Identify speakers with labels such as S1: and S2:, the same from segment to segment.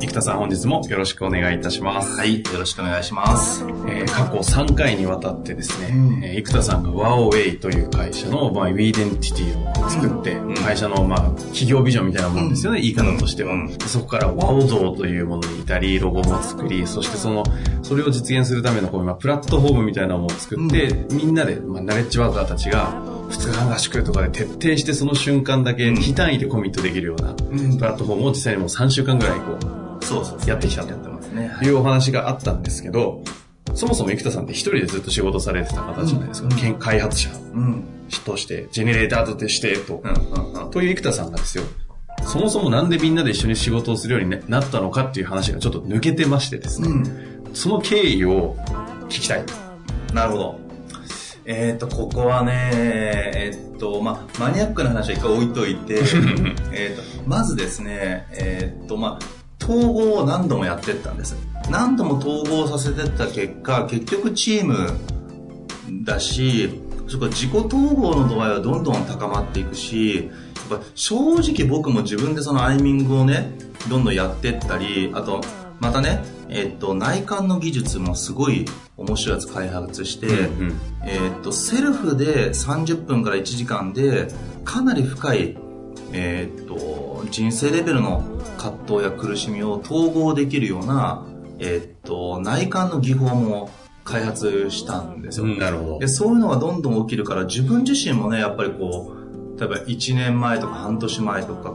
S1: 生田さん本日もよろしくお願いいたします。
S2: はい、よろしくお願いします。
S1: えー、過去3回にわたってですね、うん、えー、生田さんがワオウェイという会社の、まあ、 WEdentity を作って、うん、会社の、まあ、企業ビジョンみたいなもんですよね、うん、言い方としては。そこからワオ像というものに至り、ロゴも作り、そしてその、それを実現するためのこう、まあ、プラットフォームみたいなものを作って、みんなで、まあ、ナレッジワーカーたちが、2日間合宿とかで徹底してその瞬間だけ非単位でコミットできるようなプラットフォームを実際にもう3週間ぐらいこう、そうそうやってきたというお話があったんですけど、そもそも生田さんって一人でずっと仕事されてた方じゃないですか。うん、開発者として、ジェネレーターとしてと、という生田さんがですよ。そもそもなんでみんなで一緒に仕事をするようになったのかっていう話がちょっと抜けてましてですね。うん、その経緯を聞きたい。
S2: なるほど。えっ、ー、と、ここはね、えっ、ー、と、まあ、マニアックな話は一回置いといて、えっと、まずですね、えっ、ー、と、まあ、統合を何度もやってったんです。何度も統合させてった結果、結局チームだし、そこ自己統合の度合いはどんどん高まっていくし、やっぱ正直僕も自分でそのアイミングをね、どんどんやってったり、あと、またね、えっと、内観の技術もすごい面白いやつ開発して、うんうん、えっと、セルフで30分から1時間で、かなり深い、えっと、人生レベルの葛藤や苦しみを統合できるような、えっと、内観の技法も開発したんですよ。うん、
S1: なるほど。
S2: で、そういうのがどんどん起きるから、自分自身もね、やっぱりこう、例えば1年前とか半年前とか、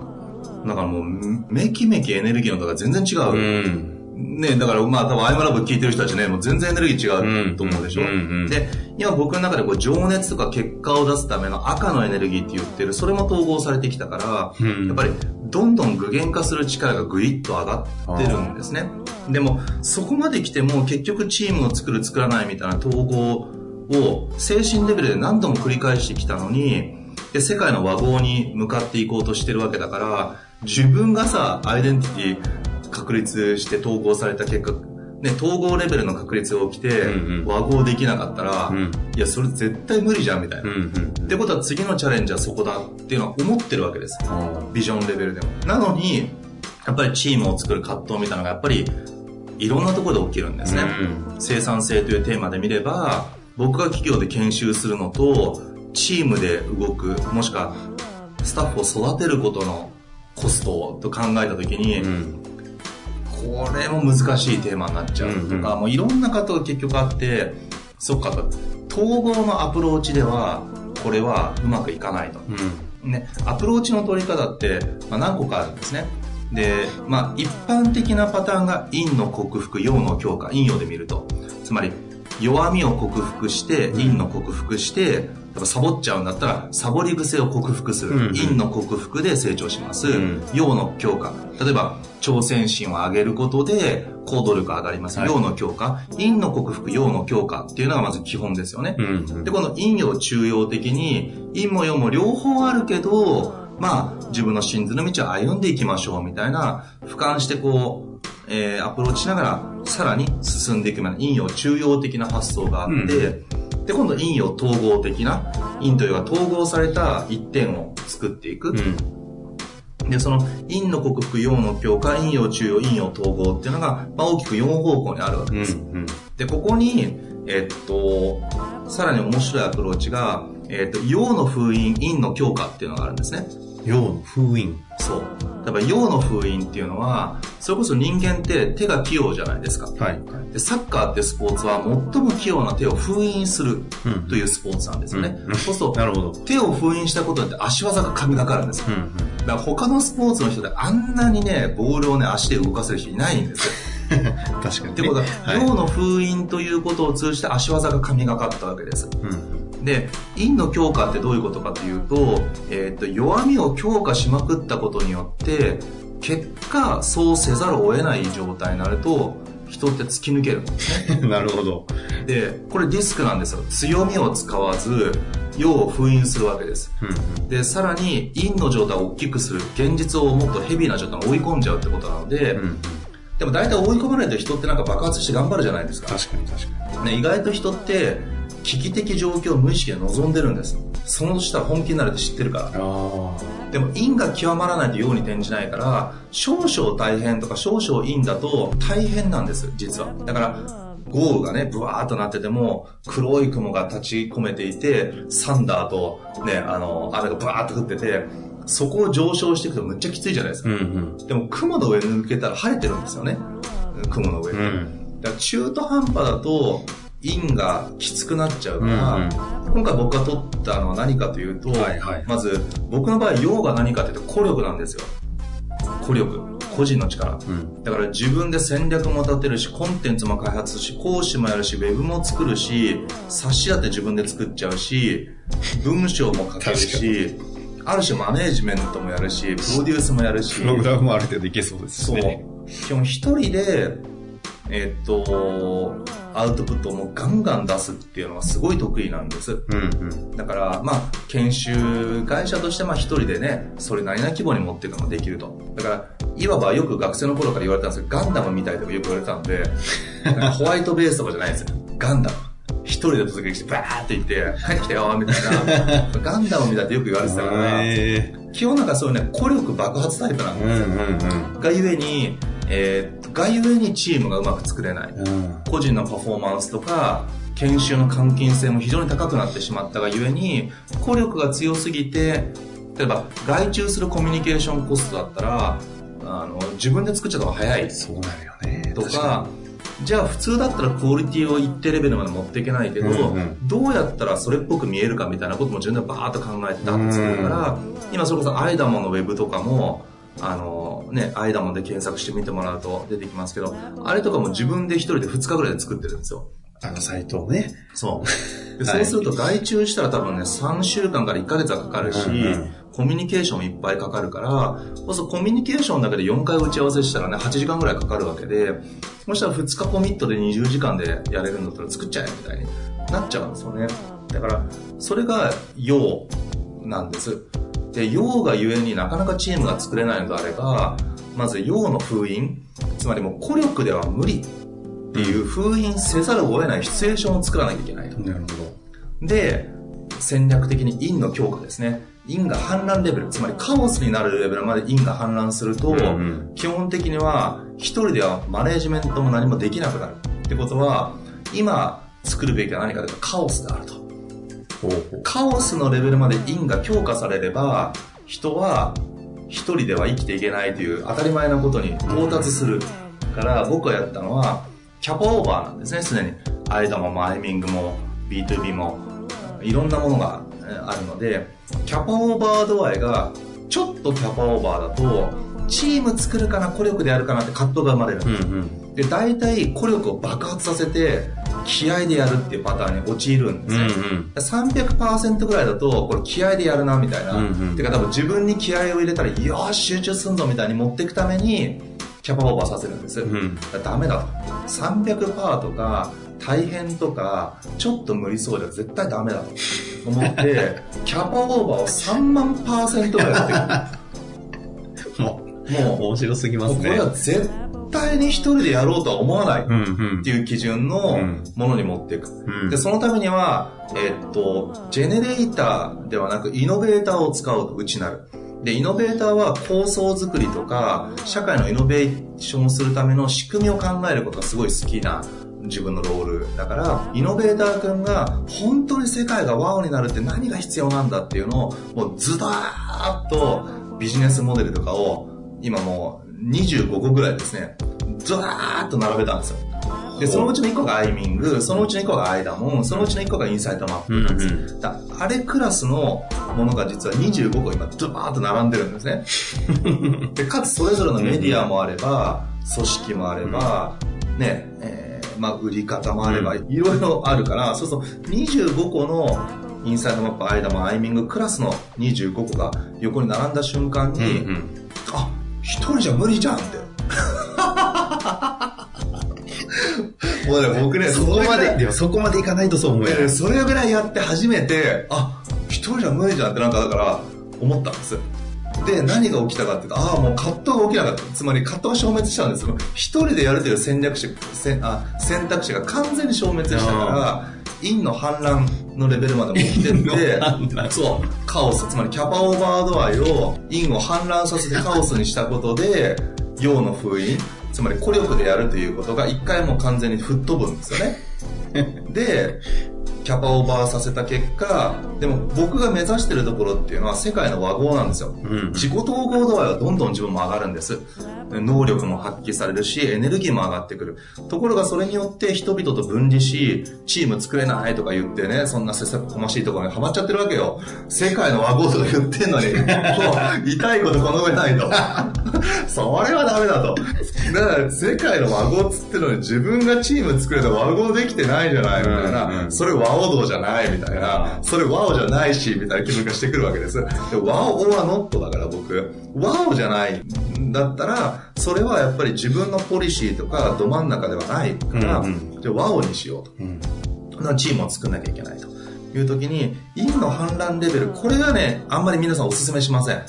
S2: だからもう、めきめきエネルギーの度が全然違う。うんね、だからまあ多分アイムラブ聞いてる人たちね、もう全然エネルギー違うと思うでしょ？うんうんうん、で、今僕の中でこう情熱とか結果を出すための赤のエネルギーって言ってる、それも統合されてきたから、うん、やっぱりどんどん具現化する力がぐいっと上がってるんですね。でも、そこまで来ても結局チームを作る作らないみたいな統合を精神レベルで何度も繰り返してきたのに、で、世界の和合に向かっていこうとしてるわけだから、自分がさ、アイデンティティ確立して統合された結果、ね、統合レベルの確率が起きて、和合できなかったら、うんいや、それ絶対無理じゃん、みたいな。ってことは次のチャレンジはそこだっていうのは思ってるわけです。ビジョンレベルでも。なのに、やっぱりチームを作る葛藤みたいなのが、やっぱり、いろんなところで起きるんですね。生産性というテーマで見れば、僕が企業で研修するのと、チームで動く、もしくは、スタッフを育てることのコストと考えたときに、うん、これも難しいテーマになっちゃうとか、うんうん、もういろんな方が結局あって、そっかと、統合のアプローチでは、これはうまくいかないと。うん、ね、アプローチの取り方って、まあ、何個かあるんですね。で、まあ、一般的なパターンが陰の克服、陽の強化、陰陽で見ると。つまり、弱みを克服して、陰の克服して、ぱサボっちゃうんだったら、サボり癖を克服する。うん、陰の克服で成長します。うん、陽の強化。例えば、挑戦心を上げることで、行動力が上がります。陽の強化。陰の克服、陽の強化っていうのがまず基本ですよね。うん、で、この陰陽中央的に、陰も陽も両方あるけど、まあ、自分の真図の道を歩んでいきましょうみたいな、俯瞰してこう、えー、アプローチしながら、さらに進んでいくような陰陽中央的な発想があって、で、今度陰陽統合的な、陰と陽が統合された一点を作っていく。うん、で、その陰の克服、陽の強化、陰陽中陽、陰陽統合っていうのが、まあ、大きく4方向にあるわけです。うんうん、で、ここに、えっと、さらに面白いアプローチが、えっ、と、陽の封印、陰の強化っていうのがあるんですね。
S1: 陽の封印。
S2: そう。やっぱ陽の封印っていうのは、それこそ人間って手が器用じゃないですか。
S1: はい。
S2: でサッカーってスポーツは最も器用な手を封印するというスポーツなんですよね。
S1: うん
S2: そうすると、
S1: なるほど。
S2: 手を封印したことによって足技が神がかるんですよ。
S1: うんうん。
S2: だから他のスポーツの人であんなにね、ボールをね、足で動かせる人いないんですよ。
S1: 確かに、ね。
S2: ってことは、
S1: はい
S2: 陽の封印ということを通じて足技が神がかったわけです。
S1: うん。
S2: で、陰の強化ってどういうことかというと、えっ、と、弱みを強化しまくったことによって、結果、そうせざるを得ない状態になると、人って突き抜けるんですね。
S1: なるほど。
S2: で、これディスクなんですよ。強みを使わず、陽を封印するわけです。
S1: うん。
S2: で、さらに、陰の状態を大きくする。現実をもっとヘビーな状態に追い込んじゃうってことなので、
S1: うん。
S2: でも大体追い込まれると人ってなんか爆発して頑張るじゃないですか。
S1: 確かに確かに。
S2: ね、意外と人って危機的状況を無意識で望んでるんですその下本気になるって知ってるから。でも陰が極まらないと陽に転じないから少々大変とか少々陰だと大変なんです実はだから豪雨がねブワーっとなってても黒い雲が立ち込めていてサンダーとねあの雨がブワーっと降っててそこを上昇していくとむっちゃきついじゃないですか、
S1: うんうん。
S2: でも雲の上に抜けたら晴れてるんですよね雲の上に、
S1: うん。
S2: だから中途半端だと陰がきつくなっちゃうから、
S1: うんうん。
S2: 今回僕が取ったのは何かというと、
S1: はいはい。
S2: まず僕の場合陽が何かというと孤力なんですよ。孤力。個人の力。
S1: うん。
S2: だから自分で戦略も立てるしコンテンツも開発し講師もやるしウェブも作るし冊子だって自分で作っちゃうし文章も書けるしある種マネージメントもやるしプロデュースもやるし。
S1: プログラムもある程度いけそうです
S2: そう。
S1: ね。。
S2: 基本一人で、えっと、アウトプットをもうガンガン出すっていうのはすごい得意なんです。
S1: うんうん。
S2: だから、まあ、研修会社として、まあ一人でね、それなりな規模に持っていくのもできると。だから、いわばよく学生の頃から言われたんですけど、ガンダムみたいとかよく言われてたんで、ホワイトベースとかじゃないんですよ。ガンダム。一人で突撃して、バーって行って、帰ってきたよ、みたいな。ガンダムみたいってよく言われてたから、
S1: え
S2: 基本なんかそういうね、孤力爆発タイプなんですよ。
S1: ーうんうん
S2: がゆえに、えーがゆえにチームがうまく作れない。
S1: うん。うん。
S2: 個人のパフォーマンスとか、研修の換金性も非常に高くなってしまったがゆえに、孤力が強すぎて、例えば外注するコミュニケーションコストだったら、あの、自分で作っちゃった方が早い
S1: そうなるよね。
S2: と
S1: 確
S2: か、じゃあ普通だったらクオリティを一定レベルまで持っていけないけど、
S1: うんうん
S2: どうやったらそれっぽく見えるかみたいなことも自分でバーッと考えてダッと作るから、今それこそアイダモンのウェブとかも、あのね、アイダモンで検索してみてもらうと出てきますけど、あれとかも自分で一人で2日ぐらいで作ってるんですよ。
S1: あのサイトをね。
S2: そう。で
S1: はい
S2: そうすると外注したら多分ね、3週間から1ヶ月はかかるし、
S1: うんうん
S2: コミュニケーションいっぱいかかるから、そうするとコミュニケーションだけで4回打ち合わせしたらね、8時間ぐらいかかるわけで、そしたら2日コミットで20時間でやれるんだったら作っちゃえみたいになっちゃうんですよね。だから、それが陽なんです。で、陽がゆえになかなかチームが作れないのであれば、まず陽の封印、つまりもう孤力では無理っていう封印せざるを得ないシチュエーションを作らなきゃいけないと。
S1: なるほ
S2: で、戦略的に陰の強化ですね。陰が氾濫レベル、つまりカオスになるレベルまで陰が氾濫すると、
S1: うんうん
S2: 基本的には一人ではマネージメントも何もできなくなる。ってことは、今作るべきは何かというとカオスであると。カオスのレベルまで陰が強化されれば、人は一人では生きていけないという当たり前なことに到達する。から僕がやったのは、キャパオーバーなんですね、すでに。アイダもマイミングも B2B もいろんなものがえーあるので、キャパオーバー度合いがちょっとキャパオーバーだと、チーム作るかな、孤力でやるかなって葛藤が生まれる。
S1: うんうん。
S2: で、大体孤力を爆発させて、気合でやるっていうパターンに陥るんです
S1: うん
S2: ね。
S1: うん。
S2: 300%ぐらいだと、これ気合でやるな、みたいな。
S1: うんうん
S2: てか多分自分に気合を入れたら、よーし、集中すんぞ、みたいに持っていくために、キャパオーバーさせるんです。
S1: うん。
S2: だダメだと。300%とか、大変とか、ちょっと無理そうじゃ絶対ダメだと思って、キャパオーバーを3万パーセントぐらいやってく。もう、
S1: う、面白すぎますね。
S2: これは絶対に一人でやろうとは思わない。っていう基準の
S1: うん
S2: ものに持っていく。
S1: うん
S2: で、そのためには、えっと、ジェネレーターではなく、イノベーターを使うと内なる。で、イノベーターは構想づくりとか、社会のイノベーションをするための仕組みを考えることがすごい好きな自分のロール。だから、イノベーター君が本当に世界がワオになるって何が必要なんだっていうのを、もうズドーッとビジネスモデルとかを、今もう25個ぐらいですね、ズワーッと並べたんですよ。で、そのうちの1個がアイミング、そのうちの1個がアイダモン、そのうちの1個がインサイトマップなんです。
S1: うんうん
S2: だあれクラスのものが実は25個今ドバーッと並んでるんですね。で、かつそれぞれのメディアもあれば、組織もあれば、ね、えーまあ売り方もあれば、いろいろあるから、そうそう、25個のインサイドマップ、アイダモン、アイミングクラスの25個が横に並んだ瞬間に、
S1: うんうん。
S2: あ、一人じゃ無理じゃんって。もうね、僕ね、
S1: そこまで、でもそこまでいかないとそう思えな。
S2: それぐらいやって初めて、あ、一人じゃ無理じゃんってなんかだから思ったんです。で、何が起きたかっていうと、ああ、もう葛藤が起きなかった。つまり葛藤が消滅したんですよ。一人でやるという戦略肢、せんあ選択肢が完全に消滅したから、陰の反乱のレベルまで持ってって。そう、カオス、つまりキャパオーバードアイを陰を反乱させてカオスにしたことで、陽の封印、つまり孤力でやるということが一回もう完全に吹っ飛ぶんですよね。で、キャパオーバーさせた結果、でも僕が目指してるところっていうのは世界の和合なんですよ。
S1: うん
S2: 自己統合度合いはどんどん自分も上がるんです。能力も発揮されるし、エネルギーも上がってくる。ところがそれによって人々と分離し、チーム作れないとか言ってね、そんな切磋琢磨しいところにハマっちゃってるわけよ。世界の和合とか言ってんのに、もう痛いことこの上ないと。それはダメだと。だから世界の和合っつってのに自分がチーム作れた和合できてないじゃないみたいな、それ和王道じゃないみたいな、それ和王じゃないし、みたいな気分がしてくるわけです。で和王はノットだから僕、和王じゃないんだったら、それはやっぱり自分のポリシーとかど真ん中ではないから、
S1: うん
S2: じゃあ和王にしようと。
S1: うん
S2: チームを作んなきゃいけないという時に、陰の反乱レベル、これがね、あんまり皆さんお勧めしません。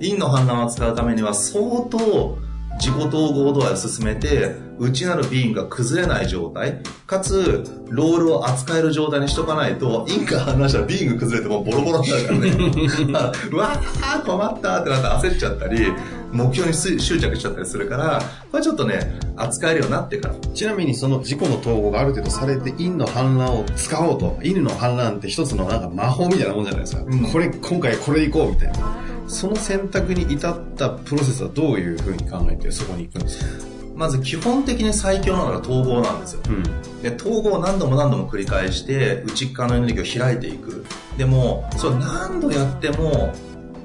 S2: 陰の反乱を使うためには相当自己統合度合いを進めて、内なるビーンが崩れない状態、かつ、ロールを扱える状態にしとかないと、陰が反乱したらビーンが崩れてもうボロボロになるからね。うわー困ったってなって焦っちゃったり、目標に執着しちゃったりするから、これちょっとね、扱えるようになってから。
S1: ちなみにその自己の統合がある程度されて、陰の反乱を使おうと。陰の反乱って一つのなんか魔法みたいなもんじゃないですか。
S2: うん
S1: これ、今回これでいこうみたいな。その選択に至ったプロセスはどういうふうに考えてそこに行くんですか？
S2: まず基本的に最強なのが統合なんですよ。
S1: うん。
S2: で、統合を何度も何度も繰り返して、内側のエネルギーを開いていく。でも、それ何度やっても、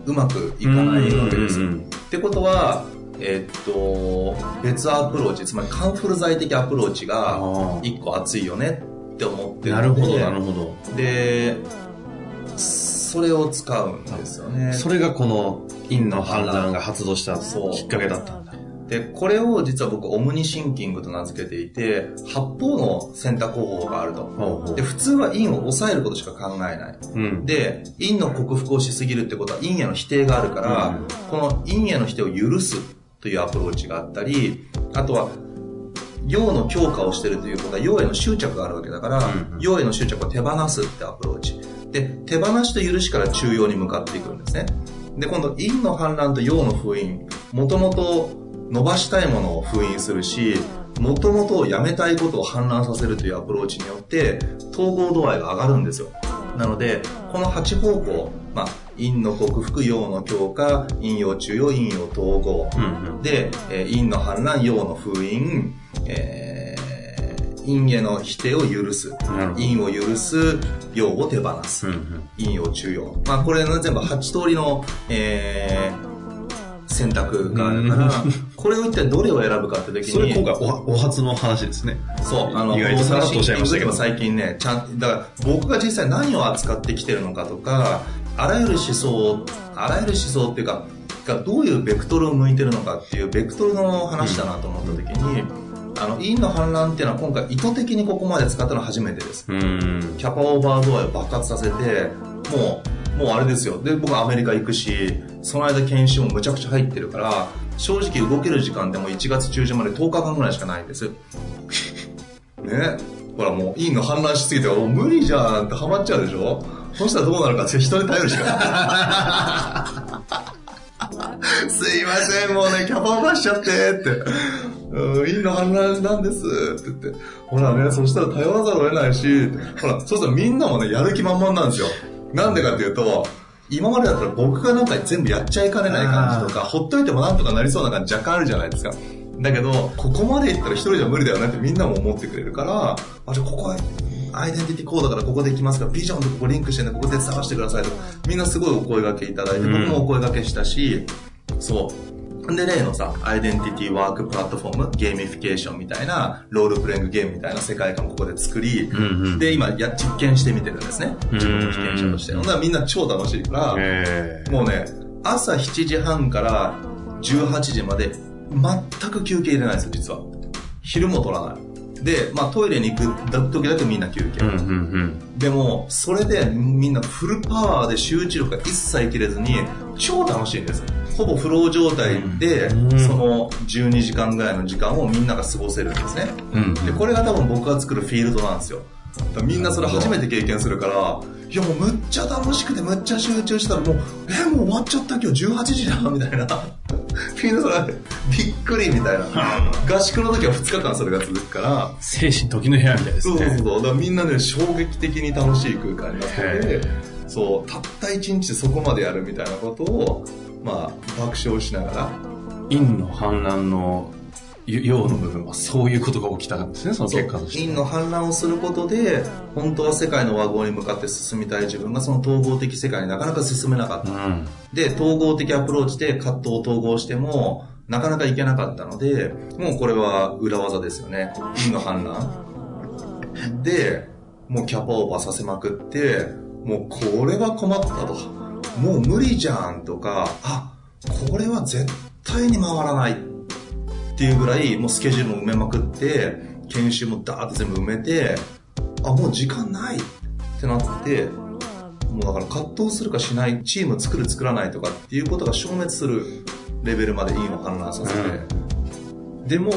S2: うまくいかないわけです。
S1: うんうんうん
S2: ってことは、えっと、別アプローチ、つまりカンフル剤的アプローチが、
S1: あー
S2: 一個熱いよねって思ってる
S1: なるほど、なるほど。
S2: で、それを使うんですよね。
S1: それがこの陰の反乱が発動したきっかけだったんだ。
S2: で、これを実は僕、オムニシンキングと名付けていて、八方の選択方法があると。で、普通は陰を抑えることしか考えない。
S1: うん。
S2: で、陰の克服をしすぎるってことは陰への否定があるから、
S1: うん
S2: この陰への否定を許すというアプローチがあったり、あとは、陽の強化をしてるということは陽への執着があるわけだから、
S1: うん
S2: 陽への執着を手放すってアプローチ。で、手放しと許しから中陽に向かっていくんですね。で、今度、陰の反乱と陽の封印、もともと伸ばしたいものを封印するし、もともとやめたいことを反乱させるというアプローチによって、統合度合いが上がるんですよ。なので、この8方向、まあ、陰の克服、陽の強化、陰陽中陽、陰陽統合。
S1: うんうん。
S2: で、えー陰の反乱、陽の封印、えー陰への否定を許す。陰を許す、陽を手放す
S1: う。んうん。
S2: 陰陽中陽。まあこれの全部8通りの、えー選択があるから、これを一体どれを選ぶかって時に。
S1: それ今回おお初の話ですね。
S2: そう、あの、
S1: 意外とさらっとおっしゃいましたけど
S2: 僕最近ね、ちゃん、だから僕が実際何を扱ってきてるのかとか、あらゆる思想、あらゆる思想っていうか、がどういうベクトルを向いてるのかっていうベクトルの話だなと思った時に、あの、陰の反乱っていうのは今回意図的にここまで使ったのは初めてです。
S1: うん。
S2: キャパオーバードアイを爆発させて、もう、もうあれですよ。で、僕はアメリカ行くし、その間研修もむちゃくちゃ入ってるから、正直動ける時間でも1月中旬まで10日間ぐらいしかないんです。ね。ほらもう、陰が氾濫しすぎて、もう無理じゃんってハマっちゃうでしょ？そしたらどうなるかって人に頼るしかない。すいません、もうね、キャパオーバーしちゃってって。うん、陰の反乱なんですって言って、ほらね、そしたら頼らざるを得ないし、ほら、そうしたらみんなもね、やる気満々なんですよ。なんでかっていうと、今までだったら僕がなんか全部やっちゃいかねない感じとか、ほっといてもなんとかなりそうな感じ若干あるじゃないですか。だけど、ここまでいったら一人じゃ無理だよねってみんなも思ってくれるから、あ、じゃあここはアイデンティティコードからここで行きますから、ビジョンとここリンクしてね、ここで探してくださいとか、みんなすごいお声掛けいただいて、僕もお声掛けしたし、そう。で、例のさ、アイデンティティワークプラットフォーム、ゲーミフィケーションみたいな、ロールプレイングゲームみたいな世界観をここで作り、
S1: うんうん
S2: で、今や、実験してみてるんですね。自分の被験者として。
S1: うん
S2: ほんならみんな超楽しいから、
S1: え
S2: もうね、朝7時半から18時まで全く休憩入れないんですよ、実は。昼も取らない。で、まあトイレに行く時だけみんな休憩。
S1: うんうんうん。
S2: でも、それでみんなフルパワーで集中力が一切切れずに、超楽しいんです。ほぼフロー状態で、
S1: うん
S2: その12時間ぐらいの時間をみんなが過ごせるんですね。
S1: うん
S2: で、これが多分僕が作るフィールドなんですよ。みんなそれ初めて経験するから、いやもうむっちゃ楽しくてむっちゃ集中したらもう、え、もう終わっちゃった今日18時だみたいな。みんなそれ、びっくりみたいな。合宿の時は2日間それが続くから、
S1: 精神時の部屋みたいです
S2: そうそう
S1: ね。
S2: そう。だからみんなね、衝撃的に楽しい空間になって
S1: へ
S2: て、そう、たった一日でそこまでやるみたいなことを、まあ、爆笑しながら、
S1: 陰の反乱の陽の部分はそういうことが起きたんですね、その結果として。
S2: 陰の反乱をすることで、本当は世界の和合に向かって進みたい自分がその統合的世界になかなか進めなかった。
S1: うん。
S2: で、統合的アプローチで葛藤を統合しても、なかなかいけなかったので、もうこれは裏技ですよね。陰の反乱。で、もうキャパオーバーさせまくって、もうこれは困ったと。もう無理じゃんとか、あ、これは絶対に回らないっていうぐらい、もうスケジュールも埋めまくって、研修もダーって全部埋めて、あ、もう時間ないってなって、もうだから葛藤するかしない、チーム作る作らないとかっていうことが消滅するレベルまでいいの反乱させて、
S1: でも、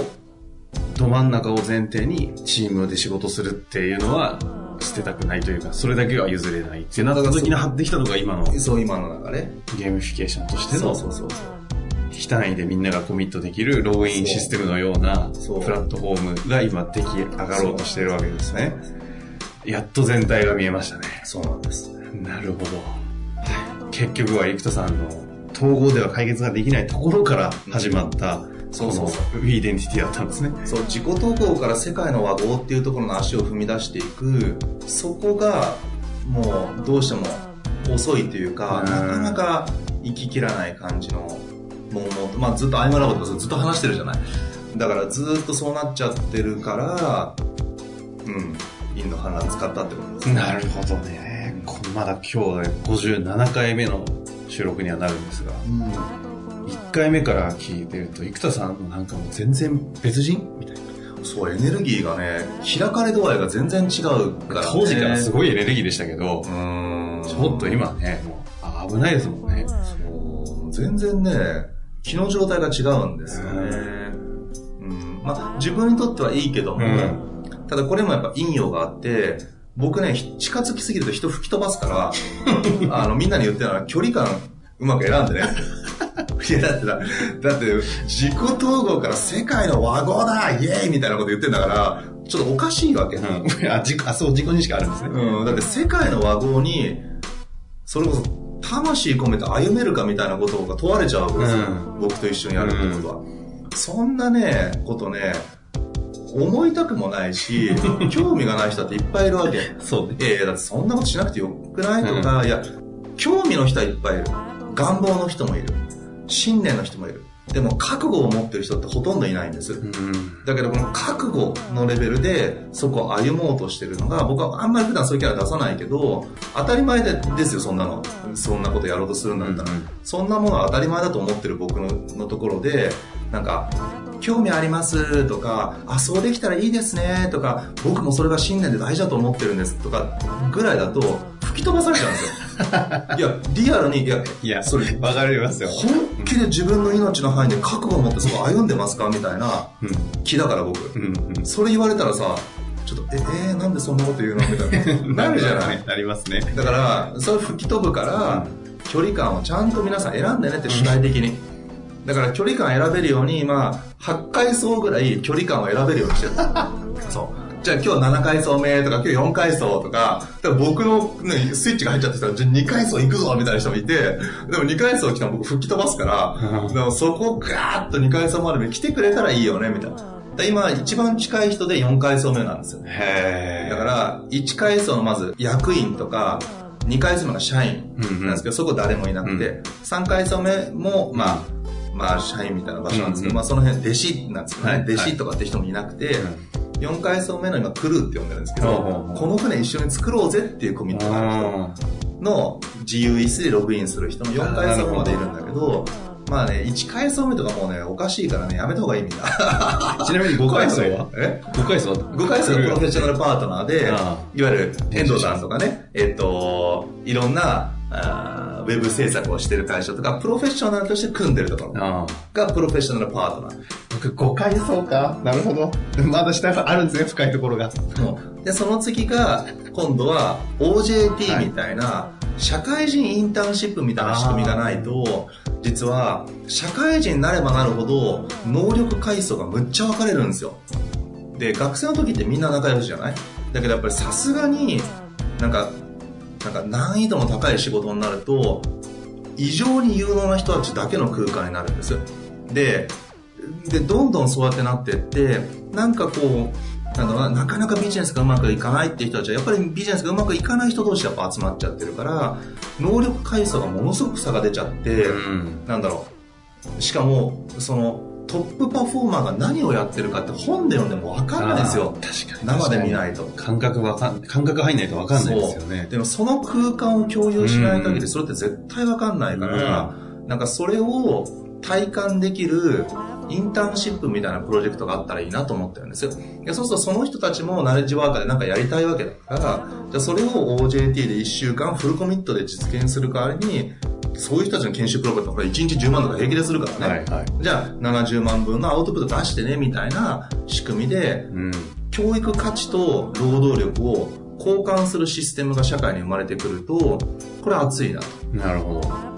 S1: ど真ん中を前提にチームで仕事するっていうのは捨てたくないというか、それだけは譲れないってなった時に張ってきたのが今の
S2: そう今の流れ。
S1: ゲームフィケーションとしての。
S2: そうそうそう。そう。
S1: 非単位でみんながコミットできるログインシステムのようなプラットフォームが今出来上がろうとしてるわけですね。やっと全体が見えましたね。
S2: そうなんです。
S1: なるほど。結局は生田さんの統合では解決ができないところから始まった、
S2: そうそうそ
S1: ウィーデンティティだったんですね。
S2: そう、自己統合から世界の和合っていうところの足を踏み出していく、そこが、もう、どうしても遅いというか、
S1: うん
S2: なかなか行ききらない感じの、もう、まあ、ずっとアイマラボとかずっと話してるじゃない。だから、ずっとそうなっちゃってるから、うん、インの花使ったってことですね。
S1: なるほどね。こまだ今日で57回目の収録にはなるんですが、1回目から聞いてると、生田さんのなんかもう全然別人みたいな。
S2: そう、エネルギーがね、開かれ度合いが全然違うから、ね。
S1: 当時からすご
S2: い。
S1: いエネルギーでしたけど
S2: う、ーん。
S1: ちょっと今ね、もうあ危ないですもんね。
S2: そう全然ね、気の状態が違うんですよね。うん。まあ、自分にとってはいいけども、ただこれもやっぱ陰陽があって、僕ね、近づきすぎると人吹き飛ばすから、あの、みんなに言ってるのは距離感うまく選んでね。いや、だってだ、だって、自己統合から世界の和合だイエーイみたいなこと言ってんだから、ちょっとおかしいわけ。
S1: うん。あ、自己、あ、そう、自己認識あるんですね。
S2: うん、だって世界の和合に、それこそ魂込めて歩めるかみたいなことが問われちゃうわけですよ。
S1: う
S2: 僕と一緒にやるってことは。そんなね、ことね、思いたくもないし、興味がない人だっていっぱいいるわけ。
S1: そうね。
S2: いやいや、だってそんなことしなくてよくないとか、いや、興味の人はいっぱいいる。願望の人もいる。信念の人もいる。でも覚悟を持ってる人ってほとんどいないんです。
S1: うん。
S2: だけどこの覚悟のレベルでそこを歩もうとしてるのが僕はあんまり普段そういうキャラ出さないけど当たり前でですよそんなのそんなことやろうとするんだったら、
S1: うんうん
S2: そんなものは当たり前だと思ってる僕ののところでなんか興味ありますとかあそうできたらいいですねとか僕もそれが信念で大事だと思ってるんですとかぐらいだと吹き飛ばされちゃうんですよいやリアルにいや
S1: いや、
S2: それ
S1: わかりますよ。
S2: 本気で自分の命の範囲で覚悟を持ってそこ歩んでますか？みたいな
S1: うん。
S2: 気だから僕
S1: うん。うん。
S2: それ言われたらさ、ちょっと、え、えーなんでそんなこと言うの？みたいな。なるじゃない。
S1: なりますね。
S2: だから、それ吹き飛ぶから、距離感をちゃんと皆さん選んでねって主体的に。だから距離感選べるように、まあ、8階層ぐらい距離感を選べるようにしてる。そう。じゃあ今日7階層目とか今日4階層とか、だから僕の、ね、スイッチが入っちゃってたら、じゃあ2階層行くぞみたいな人もいて、でも2階層来たら僕吹き飛ばすから、でもそこガーッと2階層まで来てくれたらいいよね、みたいな。で今一番近い人で4階層目なんですよ。ね。
S1: へ
S2: だから、1階層のまず役員とか、2階層目が社員なんですけど、そこ誰もいなくて、3階層目も、まあ、まあ、社員みたいな場所なんですけど、まあ、その辺、弟子なんですけどね、
S1: はい。
S2: 弟子とかって人もいなくて、4階層目の今、クルーって呼んでるんですけど、この船一緒に作ろうぜっていうコミットがある人の GUEC でログインする人の4階層目までいるんだけど、まあね、1階層目とかもうね、おかしいからね、やめた方がいいみんな。
S1: ちなみに5階層は？
S2: え
S1: ?5 階層
S2: 5回生のプロフェッショナルパートナーで、
S1: あ
S2: いわゆる遠藤さんとかね、えっと、いろんな、あーウェブ制作をしてる会社とか、プロフェッショナルとして組んでるところ。がプロフェッショナルパートナー。
S1: 僕5階層か？なるほど。まだ下があるんですね、深いところが。
S2: で、その次が、今度は OJT みたいな、社会人インターンシップみたいな仕組みがないと、実は、社会人になればなるほど、能力階層がむっちゃ分かれるんですよ。で、学生の時ってみんな仲良しじゃない？だけどやっぱりさすがに、なんか、なんか難易度の高い仕事になると、異常に有能な人たちだけの空間になるんです。で、で、どんどんそうやってなってって、なんかこう、なんだろうな、なかなかビジネスがうまくいかないっていう人たちは、やっぱりビジネスがうまくいかない人同士でやっぱ集まっちゃってるから、能力階層がものすごく差が出ちゃって、
S1: うん。
S2: なんだろう。しかも、その、トップパフォーマーが何をやってるかって本で読んでも分かんないですよ。
S1: 確かに。
S2: 生で見ないと。
S1: 感覚わかん、感覚入んないとわかんないですよね。
S2: でもその空間を共有しない限りそれって絶対わかんないから、なんかそれを体感できるインターンシップみたいなプロジェクトがあったらいいなと思ってるんですよ。いやそうするとその人たちもナレッジワーカーでなんかやりたいわけだから、じゃあそれを OJT で1週間フルコミットで実現する代わりに、そういう人たちの研修プログラムこれ1日10万とか平気でするからね。
S1: はいはい。
S2: じゃあ70万分のアウトプット出してねみたいな仕組みで、
S1: うん。
S2: 教育価値と労働力を交換するシステムが社会に生まれてくると、これは熱いなと。
S1: なるほど。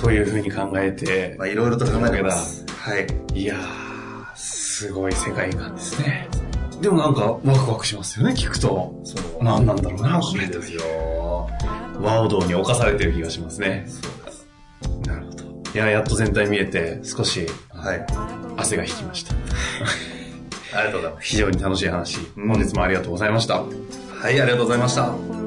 S1: というふうに考えて、
S2: まあ、いろいろと考えてます。はい。
S1: いやー、すごい世界観ですね。でもなんかワクワクしますよね、聞くと。
S2: そう
S1: 何なんだろうな、
S2: 楽
S1: これ
S2: ですよ。
S1: 和王道に侵されてる気がしますね。なるほど。いや、やっと全体見えて、少し
S2: はい。
S1: 汗が引きました。
S2: ありがとうございます。
S1: 非常に楽しい話、
S2: うん
S1: 本日もありがとうございました。
S2: はい、ありがとうございました。